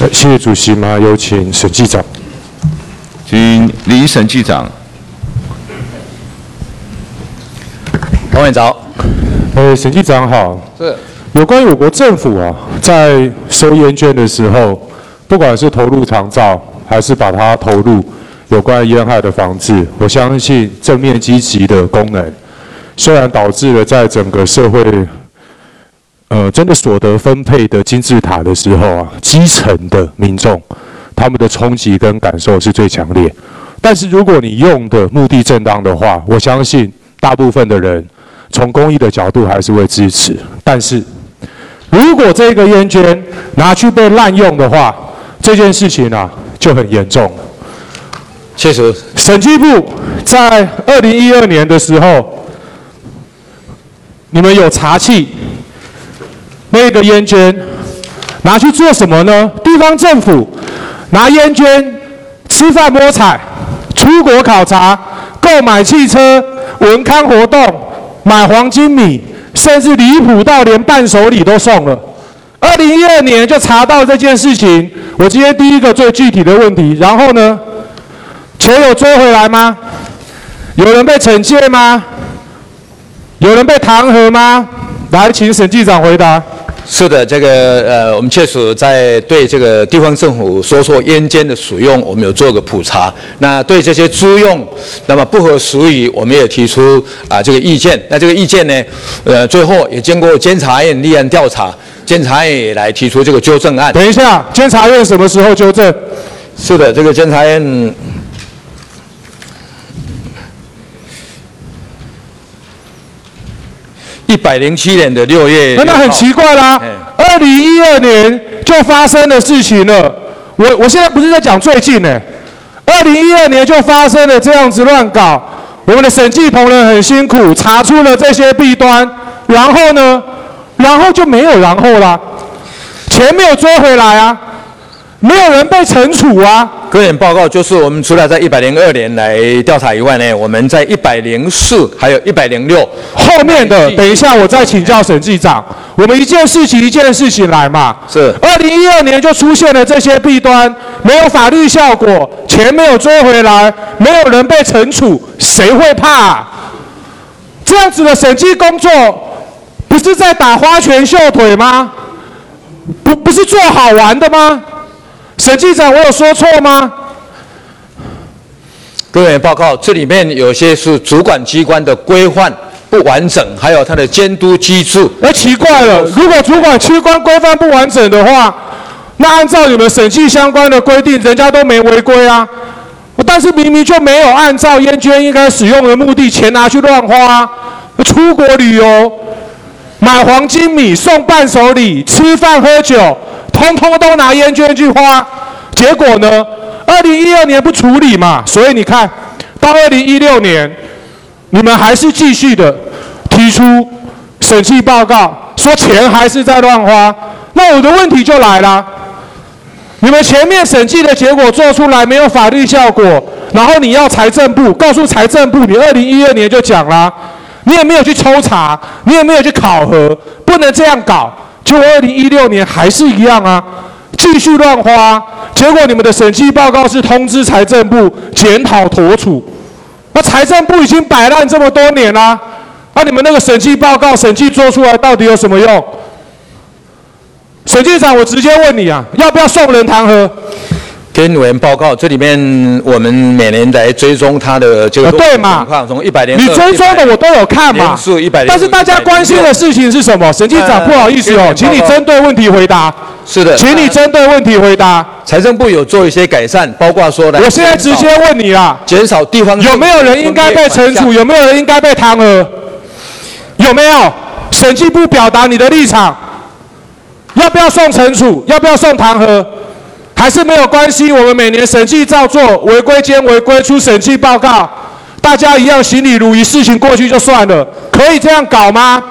呃，谢谢主席嘛，有请审计长。请李审计长。黄委长。呃，审计长好。是。有关于我国政府啊，在收烟券的时候，不管是投入长照，还是把它投入有关烟害的防治，我相信正面积极的功能，虽然导致了在整个社会。呃，真的所得分配的金字塔的时候啊，基层的民众他们的冲击跟感受是最强烈。但是如果你用的目的正当的话，我相信大部分的人从公益的角度还是会支持。但是如果这个烟捐拿去被滥用的话，这件事情啊就很严重。确实，审计部在二零一二年的时候，你们有查缉。那个烟捐拿去做什么呢？地方政府拿烟捐吃饭摸彩、出国考察、购买汽车、文康活动、买黄金米，甚至离谱到连伴手礼都送了。二零一二年就查到这件事情。我今天第一个最具体的问题，然后呢，钱有追回来吗？有人被惩戒吗？有人被弹劾吗？来，请审计长回答。是的，这个呃，我们确实在对这个地方政府说说烟捐的使用，我们有做个普查。那对这些租用，那么不合时宜，我们也提出啊、这个意见。那这个意见呢，呃，最后也经过监察院立案调查，监察院也来提出这个纠正案。等一下，监察院什么时候纠正？是的，这个监察院。一百零七年的六月，那很奇怪啦。二零一二年就发生的事情了。我我现在不是在讲最近呢。二零一二年就发生了这样子乱搞，我们的审计同仁很辛苦，查出了这些弊端，然后呢，然后就没有然后啦，钱没有追回来啊。没有人被惩处啊！个人报告就是我们除了在一百零二年来调查以外呢，我们在一百零四还有一百零六后面的，等一下我再请教审计长。我们一件事情一件事情来嘛。是。二零一二年就出现了这些弊端，没有法律效果，钱没有追回来，没有人被惩处，谁会怕啊？这样子的审计工作，不是在打花拳绣腿吗？不，不是做好玩的吗？审计长，我有说错吗？各位报告，这里面有些是主管机关的规范不完整，还有它的监督机制。那奇怪了，如果主管机关规范不完整的话，那按照你们审计相关的规定，人家都没违规啊。但是明明就没有按照烟捐应该使用的目的，钱拿去乱花，出国旅游、买黄金米、送伴手礼、吃饭喝酒。通通都拿烟捐去花，结果呢？二零一二年不处理嘛，所以你看到二零一六年，你们还是继续的提出审计报告，说钱还是在乱花。那我的问题就来了，你们前面审计的结果做出来没有法律效果，然后你要财政部告诉财政部，你二零一二年就讲了，你也没有去抽查，你也没有去考核，不能这样搞。结果二零一六年还是一样啊，继续乱花，结果你们的审计报告是通知财政部检讨妥处，那财政部已经摆烂这么多年了，那你们那个审计报告审计做出来到底有什么用？审计长，我直接问你啊，要不要送人弹劾？跟委员报告，这里面我们每年来追踪他的这个情况，从一百年，你追踪的我都有看嘛。是一百但是大家关心的事情是什么？审计长，不好意思哦，请你针对问题回答。是的，请你针对问题回答。财政部有做一些改善，包括说的。我现在直接问你啦，减少地方有没有人应该被惩处？有没有人应该被弹劾？有没有？审计部表达你的立场，要不要送惩处？要不要送弹劾？还是没有关系，我们每年审计照做，违规兼违规出审计报告，大家一样行礼如仪，事情过去就算了，可以这样搞吗？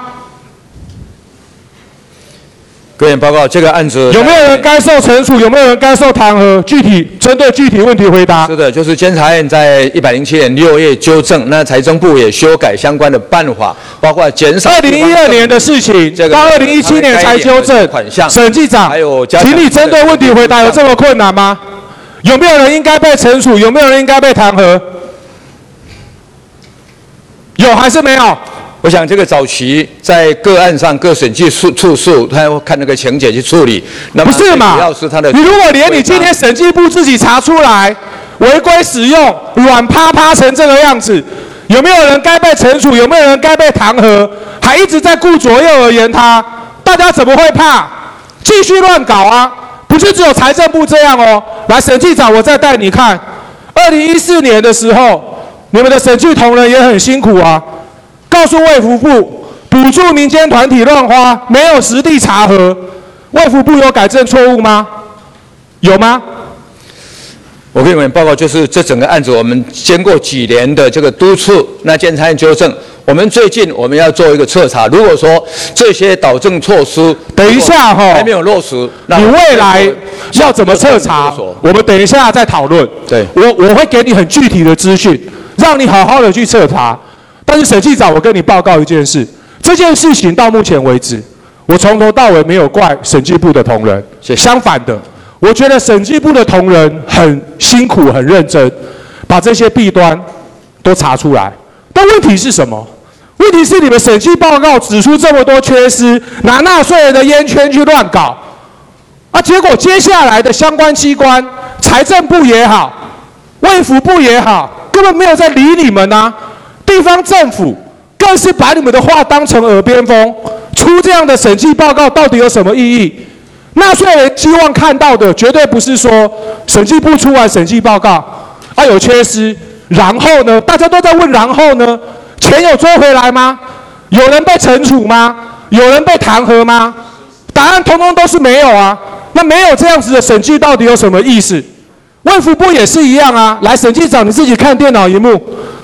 各位报告，这个案子有没有人该受惩处？有没有人该受弹劾？具体针对具体问题回答。是的，就是监察院在一百零七年六月纠正，那财政部也修改相关的办法，包括减少。二零一二年的事情，到二零一七年才纠正。款项。审计长，还有，请你针对问题回答，有这么困难吗？有没有人应该被惩处？有没有人应该被弹劾？有还是没有？我想这个早期在个案上各审计处处处，他要看那个情节去处理。那不是嘛？是他的你如果连你今天审计部自己查出来违规使用，软趴趴成这个样子，有没有人该被惩处？有没有人该被弹劾？还一直在顾左右而言他，大家怎么会怕？继续乱搞啊！不是只有财政部这样哦。来，审计长，我再带你看，二零一四年的时候，你们的审计同仁也很辛苦啊。告诉卫福部，补助民间团体乱花，没有实地查核，卫福部有改正错误吗？有吗？我给你们报告，就是这整个案子，我们经过几年的这个督促，那监察院纠正，我们最近我们要做一个彻查。如果说这些导正措施，等一下哈，还没有落实，那你未来要怎么彻查？我们等一下再讨论。对，我我会给你很具体的资讯，让你好好的去彻查。但是审计长，我跟你报告一件事，这件事情到目前为止，我从头到尾没有怪审计部的同仁，相反的，我觉得审计部的同仁很辛苦、很认真，把这些弊端都查出来。但问题是什么？问题是你们审计报告指出这么多缺失，拿纳税人的烟圈去乱搞，啊，结果接下来的相关机关，财政部也好，卫福部也好，根本没有在理你们啊。地方政府更是把你们的话当成耳边风，出这样的审计报告到底有什么意义？纳税人希望看到的绝对不是说审计部出完审计报告啊有缺失，然后呢？大家都在问然后呢？钱有追回来吗？有人被惩处吗？有人被弹劾吗？答案通通都是没有啊！那没有这样子的审计到底有什么意思？卫福部也是一样啊！来，审计长你自己看电脑荧幕。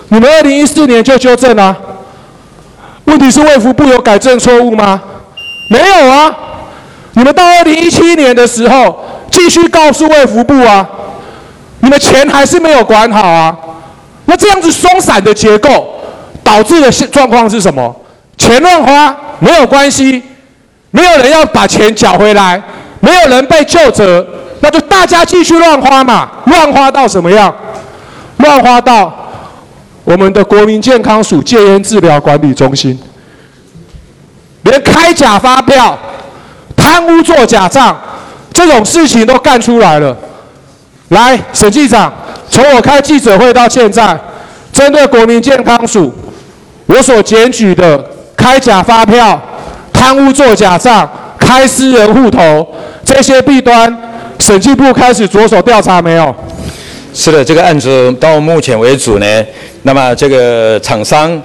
你们二零一四年就纠正了，啊，问题是卫福部有改正错误吗？没有啊！你们到二零一七年的时候，继续告诉卫福部啊，你们钱还是没有管好啊。那这样子松散的结构，导致的状况是什么？钱乱花没有关系，没有人要把钱缴回来，没有人被救责，那就大家继续乱花嘛。乱花到什么样？乱花到。我们的国民健康署戒烟治疗管理中心，连开假发票、贪污做假账这种事情都干出来了。来，审计长，从我开记者会到现在，针对国民健康署，我所检举的开假发票、贪污做假账、开私人户头这些弊端，审计部开始着手调查没有？是的，这个案子到目前为止呢，那么这个厂商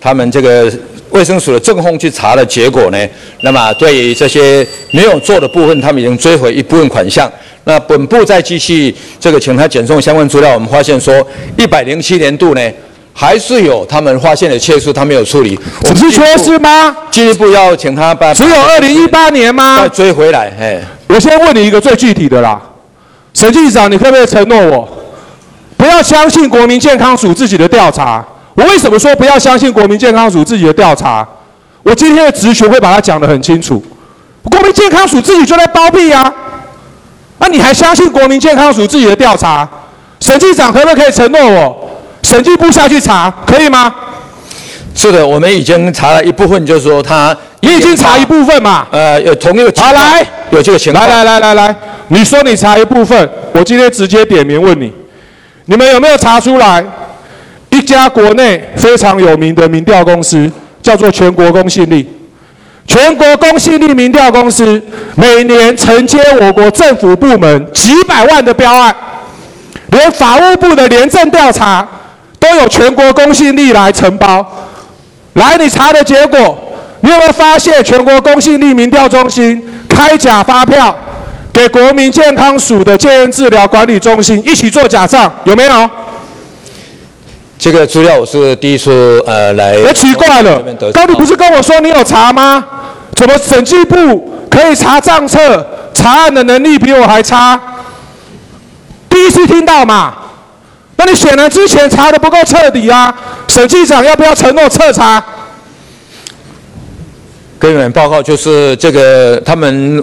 他们这个卫生署的政风去查的结果呢，那么对于这些没有做的部分，他们已经追回一部分款项。那本部再继续这个请他检送相关资料，我们发现说一百零七年度呢，还是有他们发现的缺失，他没有处理。只是缺失吗？进一步要请他把只有二零一八年吗？再追回来。哎，我先问你一个最具体的啦，审计长，你可不可以承诺我？不要相信国民健康署自己的调查。我为什么说不要相信国民健康署自己的调查？我今天的直询会把它讲得很清楚。国民健康署自己就在包庇啊！那你还相信国民健康署自己的调查？审计长可不可以承诺我，审计部下去查，可以吗？是的，我们已经查了一部分，就是说他你已经查一部分嘛？呃，有同一个。好，来，有这个情况。来来来来来，你说你查一部分，我今天直接点名问你。你们有没有查出来，一家国内非常有名的民调公司叫做全国公信力？全国公信力民调公司每年承接我国政府部门几百万的标案，连法务部的廉政调查都有全国公信力来承包。来，你查的结果，你有没有发现全国公信力民调中心开假发票？给国民健康署的戒烟治疗管理中心一起做假账，有没有？这个资料我是第一次呃来。别奇怪了，刚你不是跟我说你有查吗？怎么审计部可以查账册、查案的能力比我还差？第一次听到嘛？那你显然之前查的不够彻底啊！审计长要不要承诺彻查？跟你们报告就是这个，他们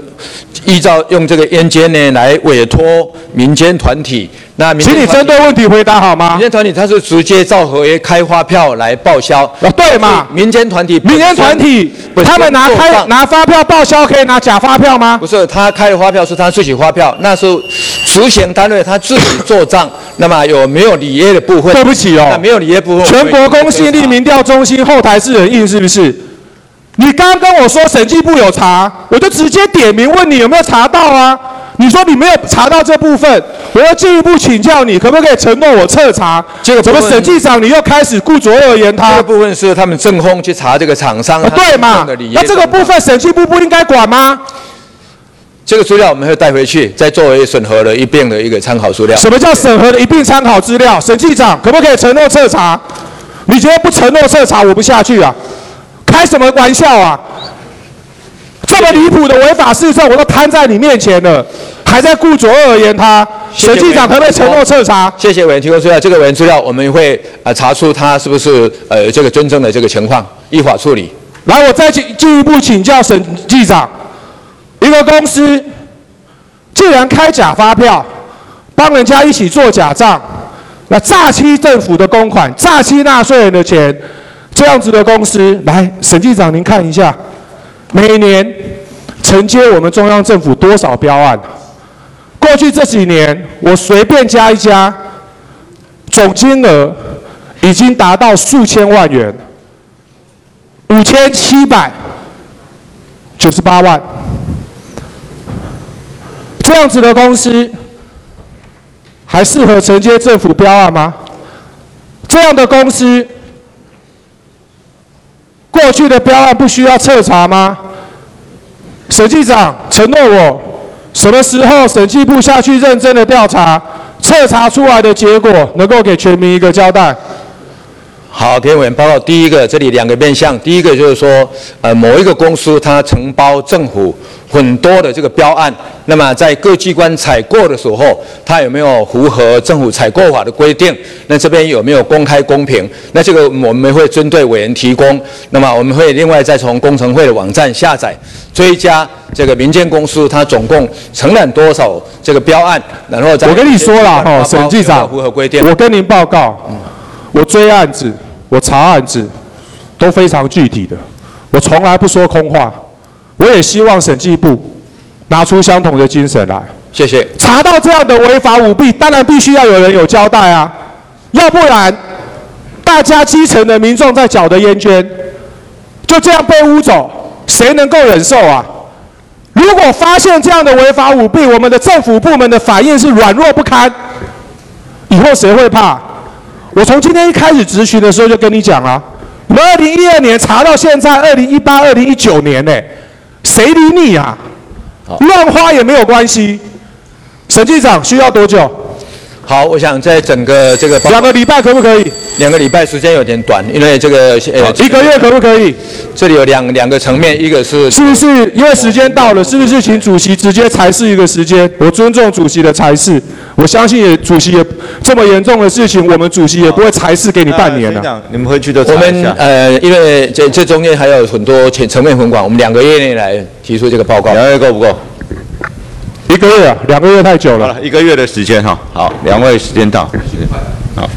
依照用这个烟监呢来委托民间团体。那民间请你针对问题回答好吗？民间团体他是直接照合约开发票来报销。啊，对嘛？民间团体，民间团体，他们拿开拿发票报销可以拿假发票吗？不是，他开的发票是他自己发票，那是执行单位他自己做账。那么有没有履约的部分？对不起哦，那没有履约部分。全国公信力民调中心后台是人印是不是？你刚刚跟我说审计部有查，我就直接点名问你有没有查到啊？你说你没有查到这部分，我要进一步请教你，可不可以承诺我彻查？这个怎么审计长你又开始顾左右而言他？这个部分是他们正风去查这个厂商，啊、对嘛？那这个部分审计部不应该管吗？这个资料我们会带回去，再作为审核的一并的一个参考资料。什么叫审核的一并参考资料？审计长可不可以承诺彻查？你觉得不承诺彻查，我不下去啊！开什么玩笑啊！这么离谱的违法事实，我都摊在你面前了，还在顾左右而言他？审计长可不可以承诺彻查？谢谢委员提供资料，这个委员资料我们会呃查出他是不是呃这个真正的这个情况，依法处理。来，我再进进一步请教审计长，一个公司既然开假发票，帮人家一起做假账，那诈欺政府的公款，诈欺纳税人的钱。这样子的公司，来，审计长您看一下，每年承接我们中央政府多少标案？过去这几年，我随便加一加，总金额已经达到数千万元，五千七百九十八万。这样子的公司，还适合承接政府标案吗？这样的公司。过去的标案不需要彻查吗？审计长承诺我，什么时候审计部下去认真的调查，彻查出来的结果能够给全民一个交代。好，给委员报告。第一个，这里两个面向，第一个就是说，呃，某一个公司它承包政府很多的这个标案，那么在各机关采购的时候，它有没有符合政府采购法的规定？那这边有没有公开公平？那这个我们会针对委员提供，那么我们会另外再从工程会的网站下载追加这个民间公司它总共承揽多少这个标案，然后再。我跟你说了哦，审计长，符合规定。我跟您报告，我追案子。我查案子都非常具体的，我从来不说空话。我也希望审计部拿出相同的精神来。谢谢。查到这样的违法舞弊，当然必须要有人有交代啊，要不然大家基层的民众在缴的烟捐就这样被污走，谁能够忍受啊？如果发现这样的违法舞弊，我们的政府部门的反应是软弱不堪，以后谁会怕？我从今天一开始咨询的时候就跟你讲了，我们二零一二年查到现在二零一八、二零一九年呢，谁理你啊？乱花也没有关系。审计长需要多久？好，我想在整个这个两个礼拜可不可以？两个礼拜时间有点短，因为这个呃一个月可不可以？这里有两两个层面，一个是是不是因为时间到了，是不是请主席直接裁示一个时间？我尊重主席的裁示，我相信也主席也这么严重的事情，我们主席也不会裁示给你半年的。啊、你们回去都我们呃，因为这这中间还有很多层层面很广，我们两个月内来提出这个报告。两个月够不够？一个月啊，两个月太久了。好了，一个月的时间哈。好，两位时间到，好。